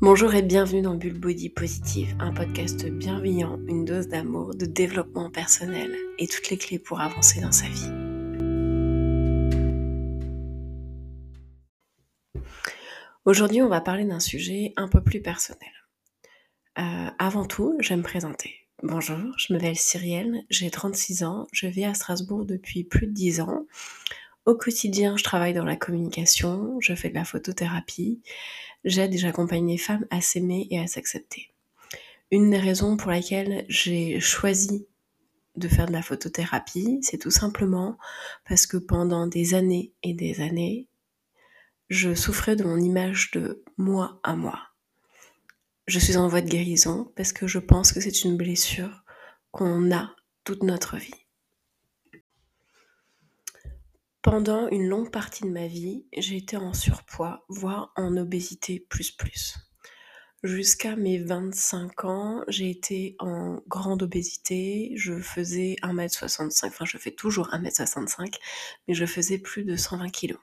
Bonjour et bienvenue dans Bulle Positive, un podcast bienveillant, une dose d'amour, de développement personnel et toutes les clés pour avancer dans sa vie. Aujourd'hui, on va parler d'un sujet un peu plus personnel. Euh, avant tout, vais me présenter. Bonjour, je m'appelle Cyrielle, j'ai 36 ans, je vis à Strasbourg depuis plus de 10 ans. Au quotidien, je travaille dans la communication, je fais de la photothérapie, j'aide et j'accompagne les femmes à s'aimer et à s'accepter. Une des raisons pour lesquelles j'ai choisi de faire de la photothérapie, c'est tout simplement parce que pendant des années et des années, je souffrais de mon image de moi à moi. Je suis en voie de guérison parce que je pense que c'est une blessure qu'on a toute notre vie. Pendant une longue partie de ma vie, j'ai été en surpoids, voire en obésité plus plus. Jusqu'à mes 25 ans, j'ai été en grande obésité. Je faisais 1m65, enfin je fais toujours 1m65, mais je faisais plus de 120 kg.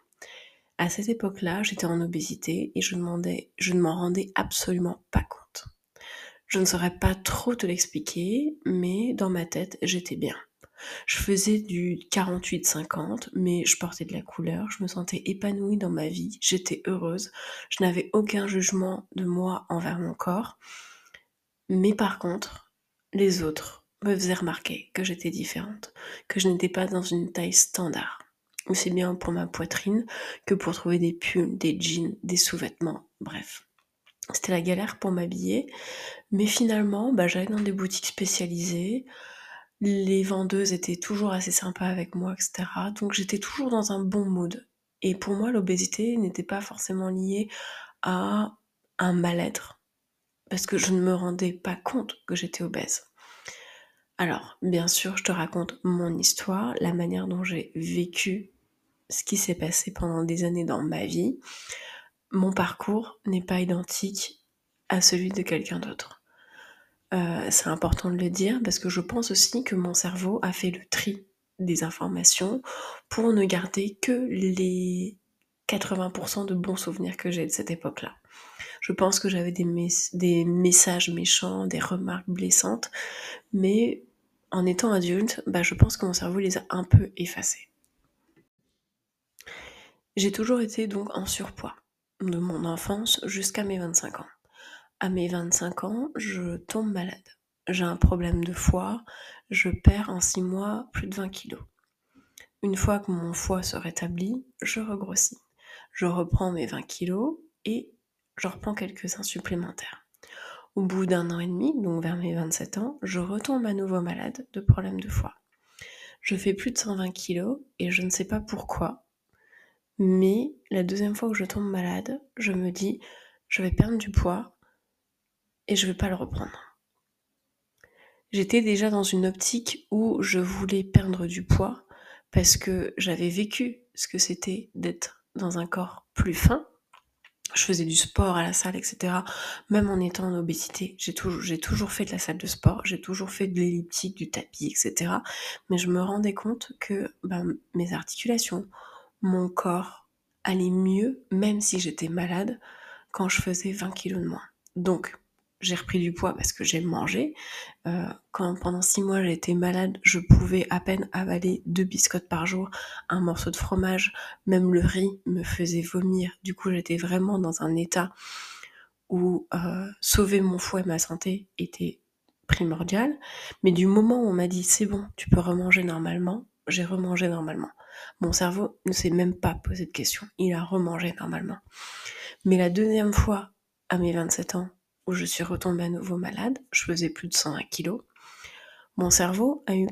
À cette époque-là, j'étais en obésité et je, je ne m'en rendais absolument pas compte. Je ne saurais pas trop te l'expliquer, mais dans ma tête, j'étais bien. Je faisais du 48-50, mais je portais de la couleur, je me sentais épanouie dans ma vie, j'étais heureuse, je n'avais aucun jugement de moi envers mon corps. Mais par contre, les autres me faisaient remarquer que j'étais différente, que je n'étais pas dans une taille standard. Aussi bien pour ma poitrine que pour trouver des pulls, des jeans, des sous-vêtements, bref. C'était la galère pour m'habiller, mais finalement, bah, j'allais dans des boutiques spécialisées, les vendeuses étaient toujours assez sympas avec moi, etc. Donc j'étais toujours dans un bon mood. Et pour moi, l'obésité n'était pas forcément liée à un mal-être. Parce que je ne me rendais pas compte que j'étais obèse. Alors, bien sûr, je te raconte mon histoire, la manière dont j'ai vécu ce qui s'est passé pendant des années dans ma vie. Mon parcours n'est pas identique à celui de quelqu'un d'autre. Euh, c'est important de le dire parce que je pense aussi que mon cerveau a fait le tri des informations pour ne garder que les 80% de bons souvenirs que j'ai de cette époque-là. Je pense que j'avais des, messages méchants, des remarques blessantes, mais en étant adulte, bah, je pense que mon cerveau les a un peu effacés. J'ai toujours été donc en surpoids, de mon enfance jusqu'à mes 25 ans à mes 25 ans, je tombe malade. J'ai un problème de foie, je perds en 6 mois plus de 20 kilos. Une fois que mon foie se rétablit, je regrossis. Je reprends mes 20 kilos et je reprends quelques-uns supplémentaires. Au bout d'un an et demi, donc vers mes 27 ans, je retombe à nouveau malade de problème de foie. Je fais plus de 120 kilos et je ne sais pas pourquoi, mais la deuxième fois que je tombe malade, je me dis je vais perdre du poids, et je ne vais pas le reprendre. J'étais déjà dans une optique où je voulais perdre du poids parce que j'avais vécu ce que c'était d'être dans un corps plus fin. Je faisais du sport à la salle, etc. Même en étant en obésité, j'ai toujours, fait de la salle de sport, j'ai toujours fait de l'elliptique, du tapis, etc. Mais je me rendais compte que bah, mes articulations, mon corps allait mieux, même si j'étais malade, quand je faisais 20 kilos de moins. Donc, j'ai repris du poids parce que j'ai mangé. Euh, quand pendant six mois été malade, je pouvais à peine avaler deux biscottes par jour, un morceau de fromage, même le riz me faisait vomir. Du coup, j'étais vraiment dans un état où euh, sauver mon foie et ma santé était primordial. Mais du moment où on m'a dit c'est bon, tu peux remanger normalement, j'ai remangé normalement. Mon cerveau ne s'est même pas posé de questions, il a remangé normalement. Mais la deuxième fois, à mes 27 ans, où je suis retombée à nouveau malade, je faisais plus de 120 kilos, mon cerveau a eu,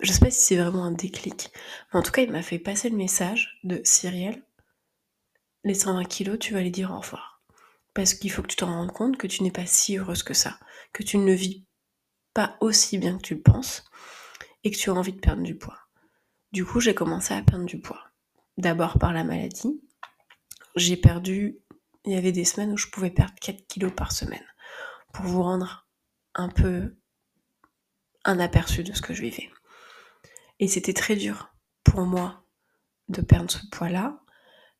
je sais pas si c'est vraiment un déclic, mais en tout cas il m'a fait passer le message de Cyrielle, les 120 kilos, tu vas les dire au revoir. Parce qu'il faut que tu te rendes compte que tu n'es pas si heureuse que ça, que tu ne vis pas aussi bien que tu le penses, et que tu as envie de perdre du poids. Du coup, j'ai commencé à perdre du poids. D'abord par la maladie. J'ai perdu il y avait des semaines où je pouvais perdre 4 kilos par semaine pour vous rendre un peu un aperçu de ce que je vivais. Et c'était très dur pour moi de perdre ce poids-là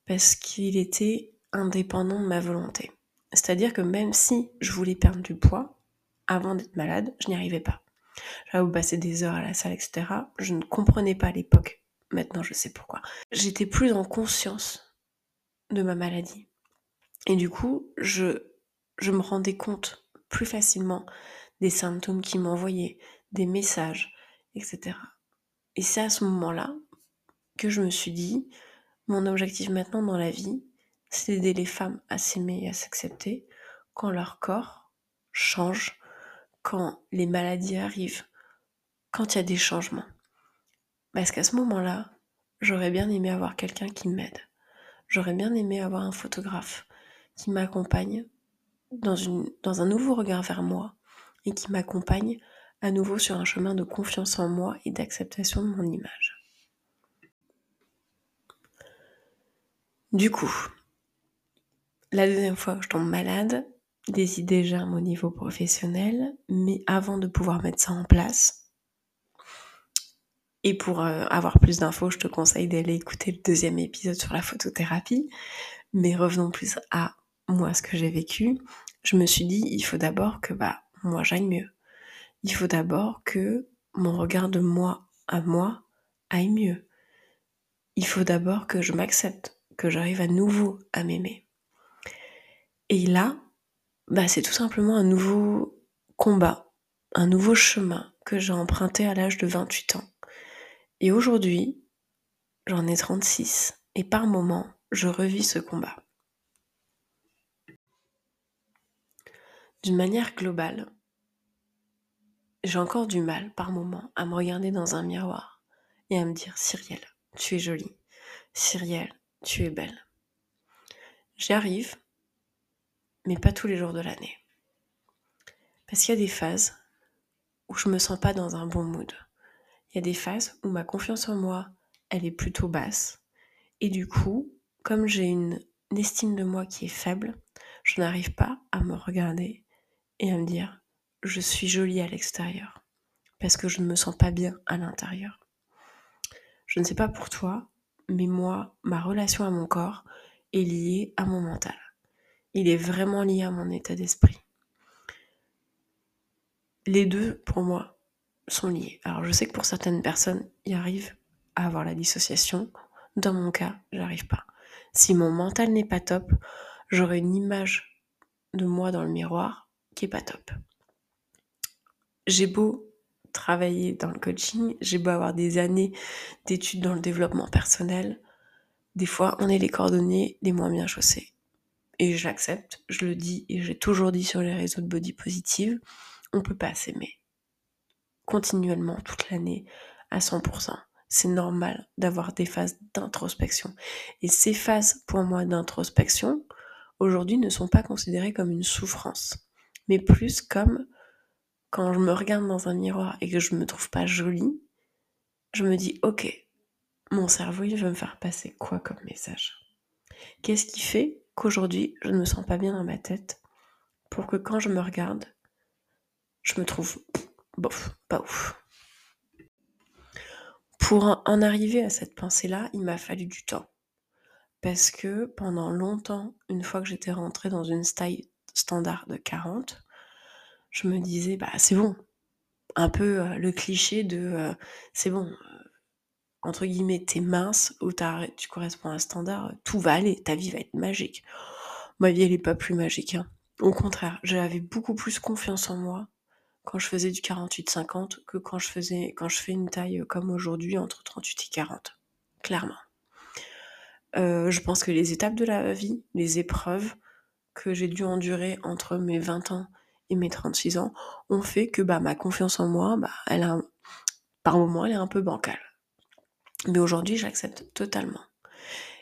parce qu'il était indépendant de ma volonté. C'est-à-dire que même si je voulais perdre du poids, avant d'être malade, je n'y arrivais pas. J'avais passer des heures à la salle, etc. Je ne comprenais pas à l'époque. Maintenant, je sais pourquoi. J'étais plus en conscience de ma maladie. Et du coup, je, me rendais compte plus facilement des symptômes qui m'envoyaient, des messages, etc. Et c'est à ce moment-là que je me suis dit, mon objectif maintenant dans la vie, c'est d'aider les femmes à s'aimer et à s'accepter quand leur corps change, quand les maladies arrivent, quand il y a des changements. Parce qu'à ce moment-là, j'aurais bien aimé avoir quelqu'un qui m'aide. J'aurais bien aimé avoir un photographe qui m'accompagne dans, dans un nouveau regard vers moi et qui m'accompagne à nouveau sur un chemin de confiance en moi et d'acceptation de mon image. Du coup, la deuxième fois que je tombe malade, des idées germent au niveau professionnel, mais avant de pouvoir mettre ça en place, et pour euh, avoir plus d'infos, je te conseille d'aller écouter le deuxième épisode sur la photothérapie. Mais revenons plus à moi, ce que j'ai vécu. Je me suis dit, il faut d'abord que bah moi j'aille mieux. Il faut d'abord que mon regard de moi à moi aille mieux. Il faut d'abord que je m'accepte, que j'arrive à nouveau à m'aimer. Et là, bah, c'est tout simplement un nouveau combat, un nouveau chemin que j'ai emprunté à l'âge de 28 ans. Et aujourd'hui, j'en ai 36 et par moments, je revis ce combat. D'une manière globale, j'ai encore du mal par moments à me regarder dans un miroir et à me dire Cyrielle, tu es jolie. Cyrielle, tu es belle. J'y arrive, mais pas tous les jours de l'année. Parce qu'il y a des phases où je me sens pas dans un bon mood. Il y a des phases où ma confiance en moi, elle est plutôt basse. Et du coup, comme j'ai une estime de moi qui est faible, je n'arrive pas à me regarder et à me dire je suis jolie à l'extérieur parce que je ne me sens pas bien à l'intérieur. Je ne sais pas pour toi, mais moi, ma relation à mon corps est liée à mon mental il est vraiment lié à mon état d'esprit. Les deux, pour moi, sont liés. Alors je sais que pour certaines personnes, ils arrivent à avoir la dissociation. Dans mon cas, j'arrive pas. Si mon mental n'est pas top, j'aurai une image de moi dans le miroir qui est pas top. J'ai beau travailler dans le coaching, j'ai beau avoir des années d'études dans le développement personnel, des fois on est les cordonniers des moins bien chaussés et j'accepte, je le dis et j'ai toujours dit sur les réseaux de body positive, on peut pas s'aimer continuellement toute l'année à 100%. C'est normal d'avoir des phases d'introspection. Et ces phases, pour moi, d'introspection, aujourd'hui, ne sont pas considérées comme une souffrance, mais plus comme quand je me regarde dans un miroir et que je me trouve pas jolie, je me dis, ok, mon cerveau, il veut me faire passer quoi comme message? Qu'est-ce qui fait qu'aujourd'hui, je ne me sens pas bien dans ma tête pour que quand je me regarde, je me trouve bof, pas ouf? Pour en arriver à cette pensée-là, il m'a fallu du temps. Parce que pendant longtemps, une fois que j'étais rentrée dans une style standard de 40, je me disais, bah c'est bon. Un peu euh, le cliché de euh, c'est bon, entre guillemets, t'es mince ou tu corresponds à un standard, tout va aller, ta vie va être magique. Ma vie, elle est pas plus magique. Hein. Au contraire, j'avais beaucoup plus confiance en moi quand je faisais du 48-50 que quand je faisais fais une taille comme aujourd'hui entre 38 et 40. Clairement. Euh, je pense que les étapes de la vie, les épreuves que j'ai dû endurer entre mes 20 ans et mes 36 ans ont fait que bah, ma confiance en moi, bah, elle a, par moments, elle est un peu bancale. Mais aujourd'hui, j'accepte totalement.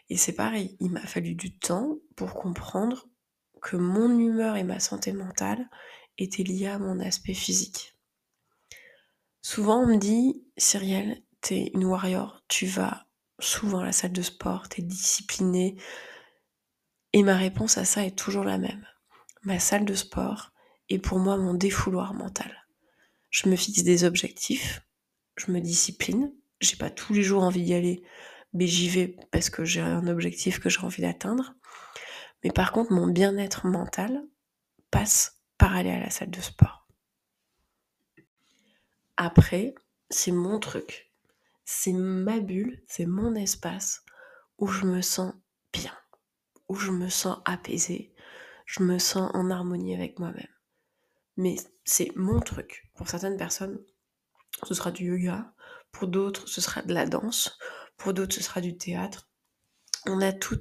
Et c'est pareil, il m'a fallu du temps pour comprendre que mon humeur et ma santé mentale étaient liées à mon aspect physique. Souvent, on me dit, Cyrielle, t'es une warrior, tu vas souvent à la salle de sport, t'es disciplinée. Et ma réponse à ça est toujours la même. Ma salle de sport est pour moi mon défouloir mental. Je me fixe des objectifs, je me discipline, j'ai pas tous les jours envie d'y aller, mais j'y vais parce que j'ai un objectif que j'ai envie d'atteindre. Mais par contre, mon bien-être mental passe par aller à la salle de sport. Après, c'est mon truc. C'est ma bulle, c'est mon espace où je me sens bien, où je me sens apaisée, je me sens en harmonie avec moi-même. Mais c'est mon truc. Pour certaines personnes, ce sera du yoga, pour d'autres, ce sera de la danse, pour d'autres, ce sera du théâtre. On a tout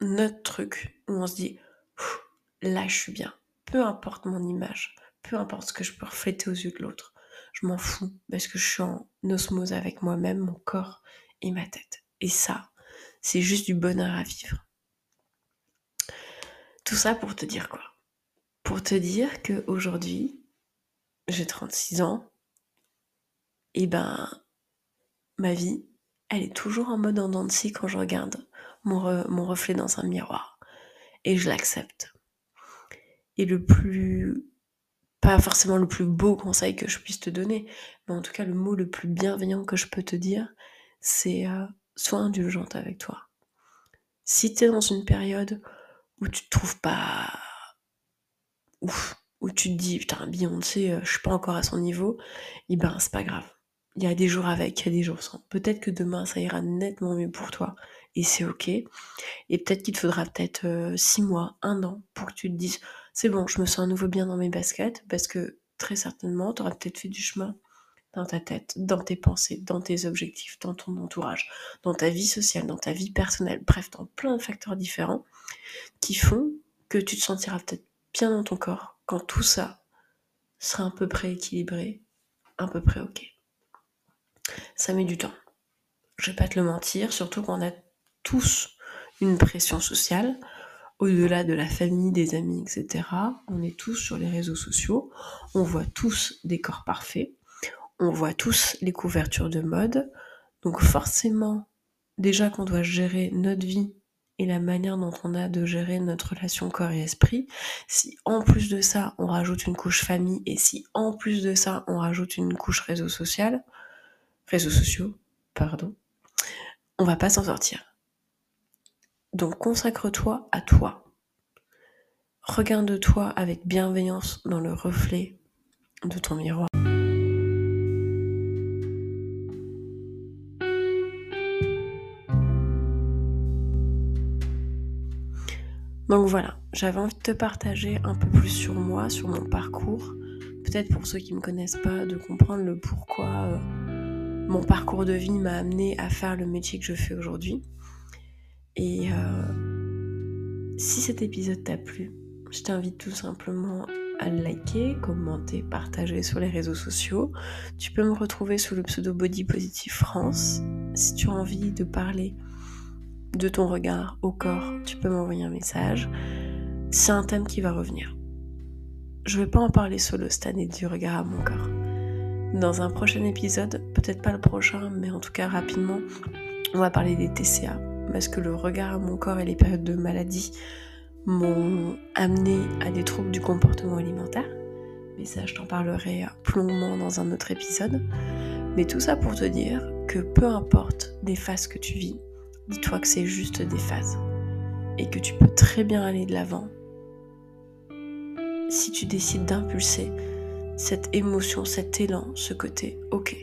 notre truc où on se dit, là, je suis bien. Peu importe mon image, peu importe ce que je peux refléter aux yeux de l'autre. Je m'en fous parce que je suis en osmose avec moi-même, mon corps et ma tête. Et ça, c'est juste du bonheur à vivre. Tout ça pour te dire quoi? Pour te dire que aujourd'hui, j'ai 36 ans, et ben ma vie, elle est toujours en mode en dents quand je regarde mon, reflet dans un miroir. Et je l'accepte. Et le plus, pas forcément le plus beau conseil que je puisse te donner, mais en tout cas le mot le plus bienveillant que je peux te dire, c'est euh, sois indulgente avec toi. Si tu es dans une période où tu te trouves pas ouf, où tu te dis putain Beyoncé, euh, je suis pas encore à son niveau, et eh ben c'est pas grave. Il y a des jours avec, il y a des jours sans. Peut-être que demain ça ira nettement mieux pour toi et c'est ok. Et peut-être qu'il te faudra peut-être euh, six mois, un an pour que tu te dises c'est bon, je me sens à nouveau bien dans mes baskets parce que très certainement tu auras peut-être fait du chemin dans ta tête, dans tes pensées, dans tes objectifs, dans ton entourage, dans ta vie sociale, dans ta vie personnelle, bref, dans plein de facteurs différents qui font que tu te sentiras peut-être bien dans ton corps quand tout ça sera un peu près équilibré, un peu près ok. Ça met du temps. Je vais pas te le mentir, surtout quand on a tous une pression sociale, au-delà de la famille, des amis, etc. On est tous sur les réseaux sociaux, on voit tous des corps parfaits, on voit tous les couvertures de mode, donc forcément, déjà qu'on doit gérer notre vie et la manière dont on a de gérer notre relation corps et esprit, si en plus de ça on rajoute une couche famille et si en plus de ça on rajoute une couche réseau social, réseaux sociaux, pardon, on va pas s'en sortir. Donc consacre-toi à toi. Regarde-toi avec bienveillance dans le reflet de ton miroir. Donc voilà, j'avais envie de te partager un peu plus sur moi, sur mon parcours. Peut-être pour ceux qui ne me connaissent pas, de comprendre le pourquoi euh, mon parcours de vie m'a amené à faire le métier que je fais aujourd'hui. Et euh, si cet épisode t'a plu, je t'invite tout simplement à liker, commenter, partager sur les réseaux sociaux. Tu peux me retrouver sous le pseudo Body Positive France. Si tu as envie de parler de ton regard au corps, tu peux m'envoyer un message. C'est un thème qui va revenir. Je vais pas en parler solo cette année du regard à mon corps. Dans un prochain épisode, peut-être pas le prochain, mais en tout cas rapidement, on va parler des TCA, parce que le regard à mon corps et les périodes de maladie m'ont amené à des troubles du comportement alimentaire. Mais ça, je t'en parlerai plus longuement dans un autre épisode. Mais tout ça pour te dire que peu importe des phases que tu vis, dis-toi que c'est juste des phases. Et que tu peux très bien aller de l'avant si tu décides d'impulser cette émotion, cet élan, ce côté, ok,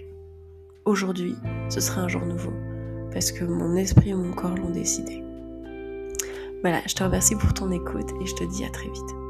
aujourd'hui, ce sera un jour nouveau parce que mon esprit et mon corps l'ont décidé. Voilà, je te remercie pour ton écoute et je te dis à très vite.